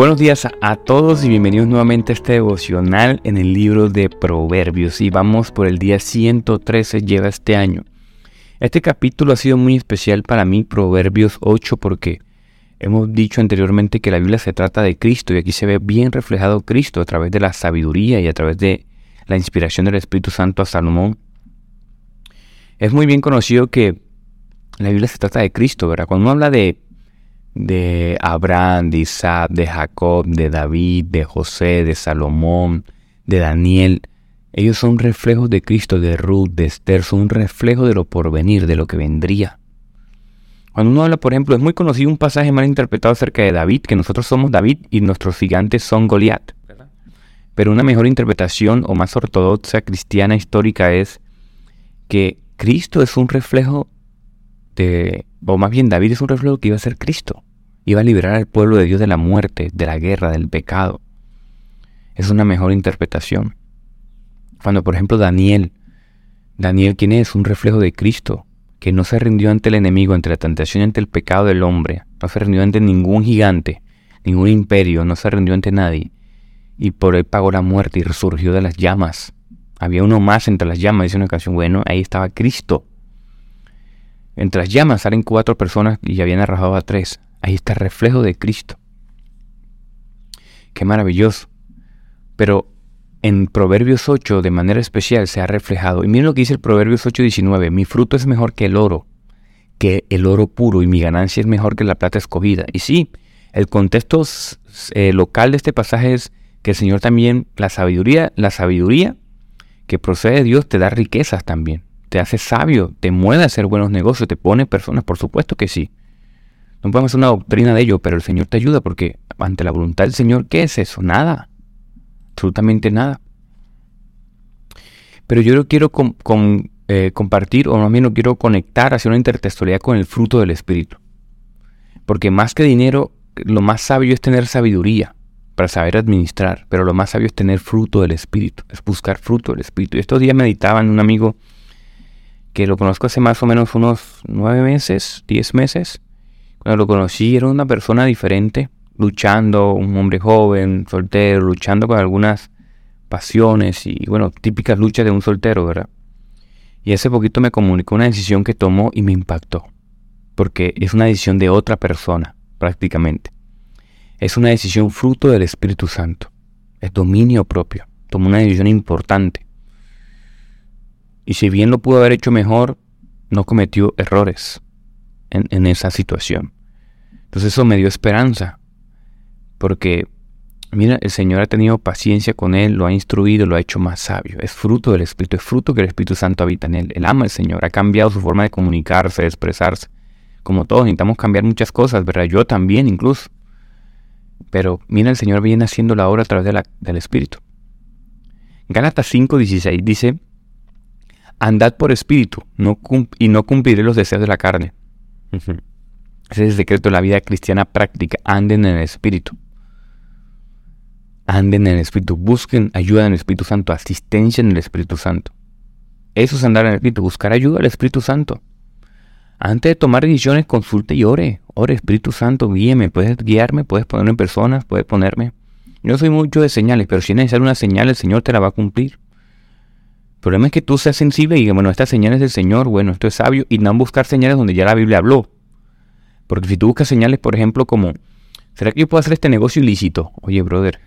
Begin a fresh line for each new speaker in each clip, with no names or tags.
Buenos días a todos y bienvenidos nuevamente a este devocional en el libro de Proverbios. Y vamos por el día 113, lleva este año. Este capítulo ha sido muy especial para mí, Proverbios 8, porque hemos dicho anteriormente que la Biblia se trata de Cristo y aquí se ve bien reflejado Cristo a través de la sabiduría y a través de la inspiración del Espíritu Santo a Salomón. Es muy bien conocido que la Biblia se trata de Cristo, ¿verdad? Cuando uno habla de de Abraham, de Isaac, de Jacob, de David, de José, de Salomón, de Daniel. Ellos son reflejos de Cristo, de Ruth, de Esther, son un reflejo de lo porvenir, de lo que vendría. Cuando uno habla, por ejemplo, es muy conocido un pasaje mal interpretado acerca de David, que nosotros somos David y nuestros gigantes son Goliat. Pero una mejor interpretación o más ortodoxa cristiana histórica es que Cristo es un reflejo de, o más bien David es un reflejo que iba a ser Cristo. Iba a liberar al pueblo de Dios de la muerte, de la guerra, del pecado. Es una mejor interpretación. Cuando por ejemplo Daniel, Daniel quién es? Un reflejo de Cristo, que no se rindió ante el enemigo, ante la tentación, ante el pecado del hombre. No se rindió ante ningún gigante, ningún imperio, no se rindió ante nadie. Y por él pagó la muerte y resurgió de las llamas. Había uno más entre las llamas, dice una canción. Bueno, ahí estaba Cristo. Entre las llamas salen cuatro personas y habían arrojado a tres. Ahí está el reflejo de Cristo. Qué maravilloso. Pero en Proverbios 8 de manera especial se ha reflejado. Y miren lo que dice el Proverbios 8:19. Mi fruto es mejor que el oro, que el oro puro, y mi ganancia es mejor que la plata escogida. Y sí, el contexto eh, local de este pasaje es que el Señor también, la sabiduría, la sabiduría que procede de Dios te da riquezas también te hace sabio, te mueve a hacer buenos negocios, te pone personas, por supuesto que sí. No podemos hacer una doctrina de ello, pero el Señor te ayuda porque ante la voluntad del Señor, ¿qué es eso? Nada. Absolutamente nada. Pero yo quiero eh, compartir, o más bien lo quiero conectar hacia una intertextualidad con el fruto del Espíritu. Porque más que dinero, lo más sabio es tener sabiduría para saber administrar, pero lo más sabio es tener fruto del Espíritu, es buscar fruto del Espíritu. Y estos días meditaba en un amigo que lo conozco hace más o menos unos nueve meses, diez meses. Cuando lo conocí era una persona diferente, luchando, un hombre joven, soltero, luchando con algunas pasiones y, bueno, típicas luchas de un soltero, ¿verdad? Y hace poquito me comunicó una decisión que tomó y me impactó, porque es una decisión de otra persona, prácticamente. Es una decisión fruto del Espíritu Santo, es dominio propio, tomó una decisión importante. Y si bien lo pudo haber hecho mejor, no cometió errores en, esa situación. Entonces eso me dio esperanza. Porque, mira, el Señor ha tenido paciencia con él, lo ha instruido, lo ha hecho más sabio. Es fruto del Espíritu, es fruto que el Espíritu Santo habita en él. Él ama al Señor, ha cambiado su forma de comunicarse, de expresarse. Como todos, necesitamos cambiar muchas cosas, ¿verdad? Yo también incluso. Pero mira, el Señor viene haciendo la obra a través del Espíritu. Gálatas 5:16 dice, andad por espíritu y no cumpliré los deseos de la carne. Ese es el secreto de la vida cristiana práctica. Anden en el espíritu. Anden en el espíritu. Busquen ayuda en el Espíritu Santo, asistencia en el Espíritu Santo. Eso es andar en el espíritu, buscar ayuda al Espíritu Santo. Antes de tomar decisiones, consulte y ore. Ore, Espíritu Santo, guíeme. Puedes guiarme, puedes ponerme en personas, puedes ponerme. Yo soy mucho de señales, pero si es necesario una señal, el Señor te la va a cumplir. El problema es que tú seas sensible y digas, bueno, estas señales del Señor, bueno, esto es sabio, y no buscar señales donde ya la Biblia habló. Porque si tú buscas señales, por ejemplo, como, ¿será que yo puedo hacer este negocio ilícito? Oye, brother,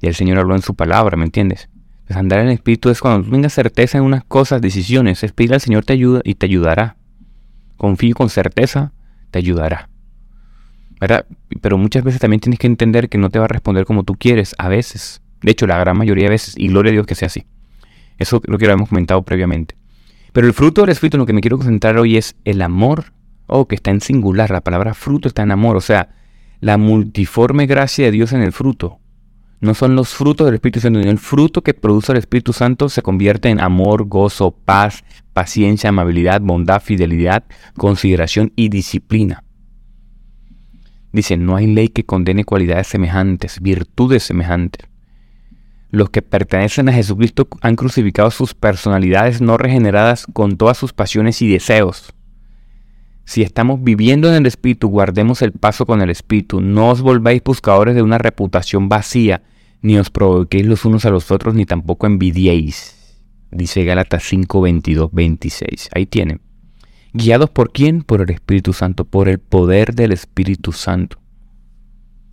ya el Señor habló en su palabra, ¿me entiendes? Pues andar en el Espíritu es cuando tú tengas certeza en unas cosas, decisiones, es pedir al Señor te ayuda y te ayudará. Confío con certeza, te ayudará. ¿Verdad? Pero muchas veces también tienes que entender que no te va a responder como tú quieres, a veces. De hecho, la gran mayoría de veces, y gloria a Dios que sea así. Eso lo que habíamos comentado previamente. Pero el fruto del Espíritu en lo que me quiero concentrar hoy es el amor, o que está en singular, la palabra fruto está en amor, o sea, la multiforme gracia de Dios en el fruto. No son los frutos del Espíritu Santo, sino el fruto que produce el Espíritu Santo se convierte en amor, gozo, paz, paciencia, amabilidad, bondad, fidelidad, consideración y disciplina. Dice, no hay ley que condene cualidades semejantes, virtudes semejantes los que pertenecen a Jesucristo han crucificado sus personalidades no regeneradas con todas sus pasiones y deseos. si estamos viviendo en el Espíritu, guardemos el paso con el Espíritu. No os volváis buscadores de una reputación vacía, ni os provoquéis los unos a los otros, ni tampoco envidiéis. Dice Gálatas 5, 22, 26. Ahí tienen. ¿Guiados por quién? Por el Espíritu Santo, por el poder del Espíritu Santo.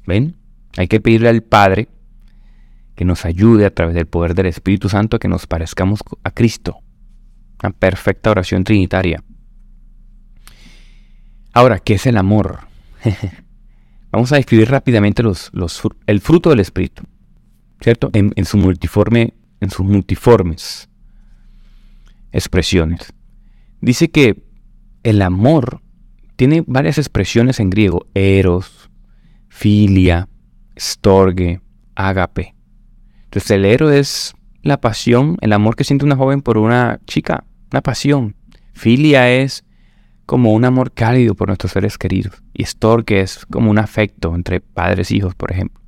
¿Ven? Hay que pedirle al Padre que nos ayude a través del poder del Espíritu Santo a que nos parezcamos a Cristo. Una perfecta oración trinitaria. Ahora, ¿qué es el amor? Vamos a describir rápidamente los, el fruto del Espíritu, ¿cierto? En, su multiforme, en sus multiformes expresiones. Dice que el amor tiene varias expresiones en griego, eros, filia, storge, ágape. Entonces el héroe es la pasión, el amor que siente una joven por una chica, una pasión. Filia es como un amor cálido por nuestros seres queridos. Y storge es como un afecto entre padres e hijos, por ejemplo.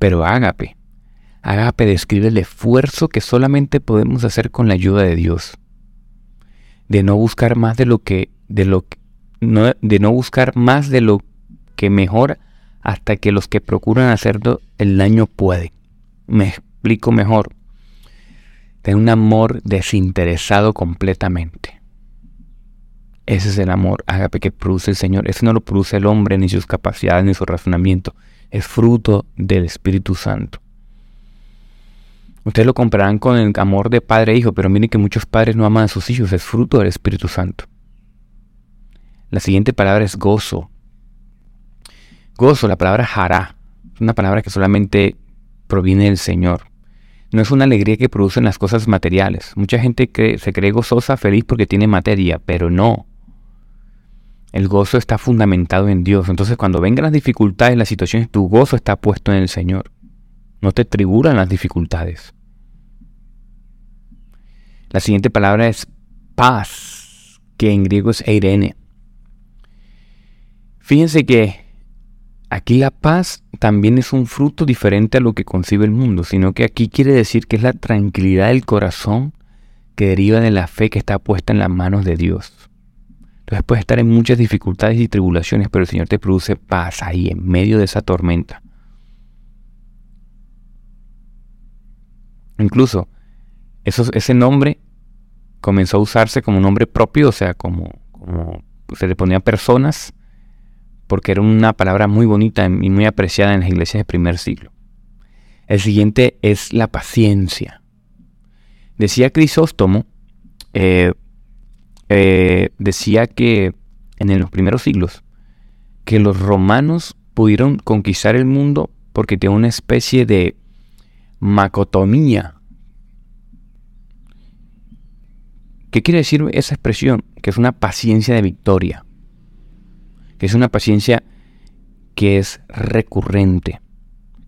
Pero ágape, ágape describe el esfuerzo que solamente podemos hacer con la ayuda de Dios. De no buscar más de lo que, de lo no, de no buscar más de lo que mejor hasta que los que procuran hacerlo el daño pueden. Me explico mejor. Tener un amor desinteresado completamente. Ese es el amor que produce el Señor. Ese no lo produce el hombre, ni sus capacidades, ni su razonamiento. Es fruto del Espíritu Santo. Ustedes lo compararán con el amor de padre e hijo, pero miren que muchos padres no aman a sus hijos. Es fruto del Espíritu Santo. La siguiente palabra es gozo. Gozo, la palabra hará, es una palabra que solamente proviene del Señor. No es una alegría que producen las cosas materiales. Mucha gente se cree gozosa, feliz porque tiene materia, pero no. El gozo está fundamentado en Dios. Entonces cuando vengan las dificultades, las situaciones, tu gozo está puesto en el Señor. No te tribulan las dificultades. La siguiente palabra es paz, que en griego es eirene. Fíjense que Aquí la paz también es un fruto diferente a lo que concibe el mundo, sino que aquí quiere decir que es la tranquilidad del corazón que deriva de la fe que está puesta en las manos de Dios. Entonces puedes estar en muchas dificultades y tribulaciones, pero el Señor te produce paz ahí, en medio de esa tormenta. Incluso ese nombre comenzó a usarse como nombre propio, o sea, como, como se le ponía personas porque era una palabra muy bonita y muy apreciada en las iglesias del primer siglo. El siguiente es la paciencia. Decía Crisóstomo, eh, eh, decía que en los primeros siglos, que los romanos pudieron conquistar el mundo porque tenían una especie de macotomía. ¿Qué quiere decir esa expresión? Que es una paciencia de victoria que es una paciencia que es recurrente,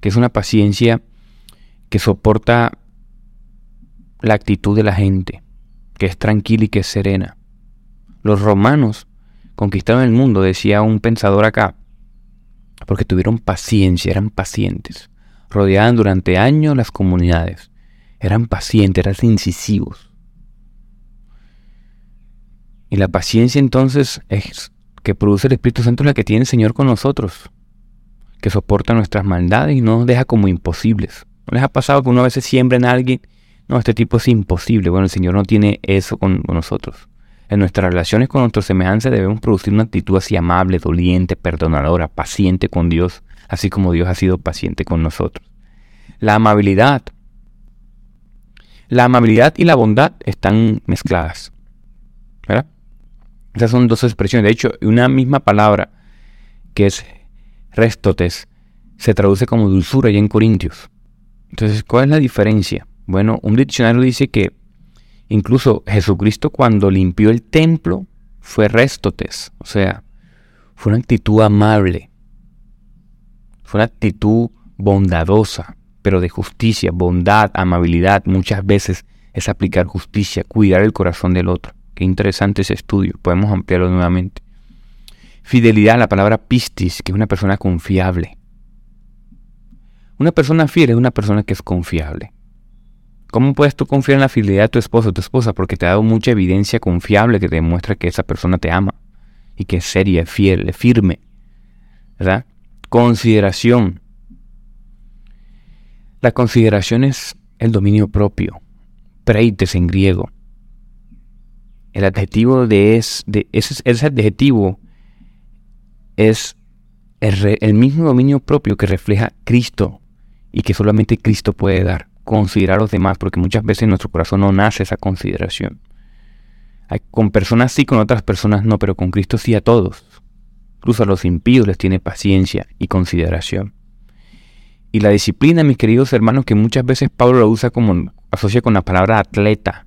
que es una paciencia que soporta la actitud de la gente, que es tranquila y que es serena. Los romanos conquistaron el mundo, decía un pensador acá, porque tuvieron paciencia, eran pacientes, rodeaban durante años las comunidades, eran pacientes, eran incisivos. Y la paciencia entonces es que produce el Espíritu Santo es la que tiene el Señor con nosotros, que soporta nuestras maldades y no nos deja como imposibles. ¿No les ha pasado que uno a veces siembra en alguien? No, este tipo es imposible. Bueno, el Señor no tiene eso con, nosotros. En nuestras relaciones con nuestros semejantes debemos producir una actitud así amable, doliente, perdonadora, paciente con Dios, así como Dios ha sido paciente con nosotros. La amabilidad. La amabilidad y la bondad están mezcladas. ¿Verdad? Esas son dos expresiones. De hecho, una misma palabra que es restotes se traduce como dulzura ya en Corintios. Entonces, ¿cuál es la diferencia? Bueno, un diccionario dice que incluso Jesucristo cuando limpió el templo fue restotes, o sea, fue una actitud amable, fue una actitud bondadosa, pero de justicia, bondad, amabilidad, muchas veces es aplicar justicia, cuidar el corazón del otro. Qué interesante ese estudio, podemos ampliarlo nuevamente. Fidelidad, la palabra pistis, que es una persona confiable. Una persona fiel es una persona que es confiable. ¿Cómo puedes tú confiar en la fidelidad de tu esposo o tu esposa? Porque te ha dado mucha evidencia confiable que demuestra que esa persona te ama y que es seria, fiel, firme. ¿Verdad? Consideración. La consideración es el dominio propio, preites en griego. El adjetivo de, es, de ese, ese adjetivo es el, mismo dominio propio que refleja Cristo y que solamente Cristo puede dar. Considerar a los demás, porque muchas veces en nuestro corazón no nace esa consideración. con personas sí, con otras personas no, pero con Cristo sí a todos. Incluso a los impíos les tiene paciencia y consideración. Y la disciplina, mis queridos hermanos, que muchas veces Pablo lo usa como asocia con la palabra atleta.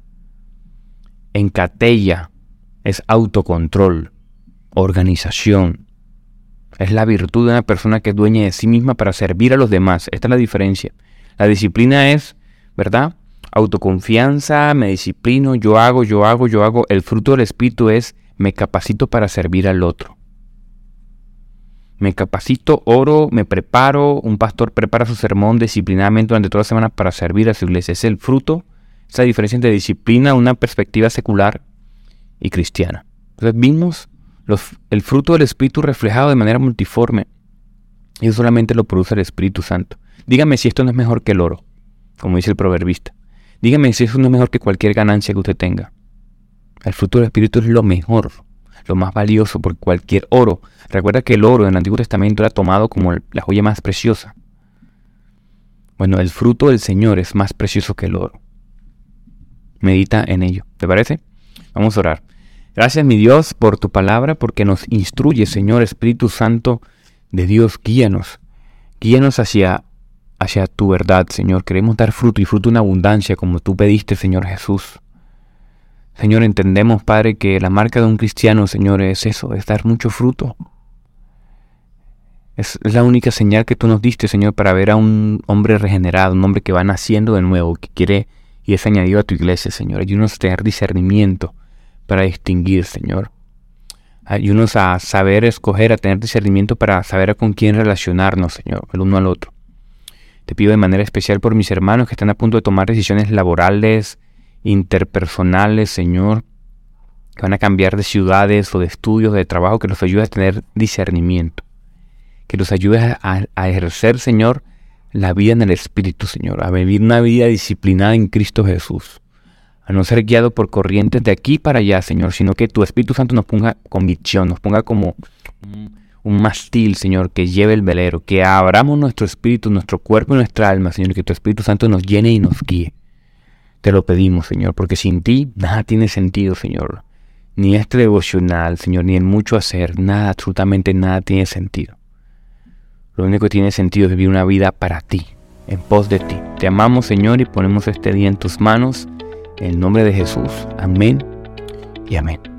Encatella es autocontrol, organización, es la virtud de una persona que es dueña de sí misma para servir a los demás. Esta es la diferencia. La disciplina es, ¿verdad? Autoconfianza, me disciplino, yo hago, yo hago, yo hago. El fruto del Espíritu es, me capacito para servir al otro. Me capacito, oro, me preparo. Un pastor prepara su sermón disciplinadamente durante toda la semana para servir a su iglesia. Es el fruto, esa diferencia entre disciplina, una perspectiva secular y cristiana. Entonces vimos el fruto del Espíritu reflejado de manera multiforme. Y eso solamente lo produce el Espíritu Santo. Dígame si esto no es mejor que el oro, como dice el proverbista. Dígame si eso no es mejor que cualquier ganancia que usted tenga. El fruto del Espíritu es lo mejor, lo más valioso, por cualquier oro. Recuerda que el oro en el Antiguo Testamento era tomado como la joya más preciosa. Bueno, el fruto del Señor es más precioso que el oro. Medita en ello. ¿Te parece? Vamos a orar. Gracias mi Dios por tu palabra, porque nos instruye, Señor Espíritu Santo de Dios, guíanos. Guíanos hacia, hacia tu verdad, Señor. Queremos dar fruto y fruto en abundancia, como tú pediste, Señor Jesús. Señor, entendemos, Padre, que la marca de un cristiano, Señor, es eso, es dar mucho fruto. Es la única señal que tú nos diste, Señor, para ver a un hombre regenerado, un hombre que va naciendo de nuevo, que quiere y es añadido a tu iglesia, Señor. Ayúdanos a tener discernimiento para distinguir, Señor. Ayúdanos a saber escoger, a tener discernimiento para saber con quién relacionarnos, Señor, el uno al otro. Te pido de manera especial por mis hermanos que están a punto de tomar decisiones laborales, interpersonales, Señor, que van a cambiar de ciudades o de estudios, de trabajo, que los ayude a tener discernimiento, que los ayude a, a ejercer, Señor, la vida en el Espíritu, Señor, a vivir una vida disciplinada en Cristo Jesús a no ser guiado por corrientes de aquí para allá, Señor, sino que tu Espíritu Santo nos ponga convicción, nos ponga como un, mastil, Señor, que lleve el velero, que abramos nuestro espíritu, nuestro cuerpo y nuestra alma, Señor, que tu Espíritu Santo nos llene y nos guíe. Te lo pedimos, Señor, porque sin ti nada tiene sentido, Señor. Ni este devocional, Señor, ni el mucho hacer, nada, absolutamente nada tiene sentido. Lo único que tiene sentido es vivir una vida para ti, en pos de ti. Te amamos, Señor, y ponemos este día en tus manos en el nombre de Jesús. Amén y amén.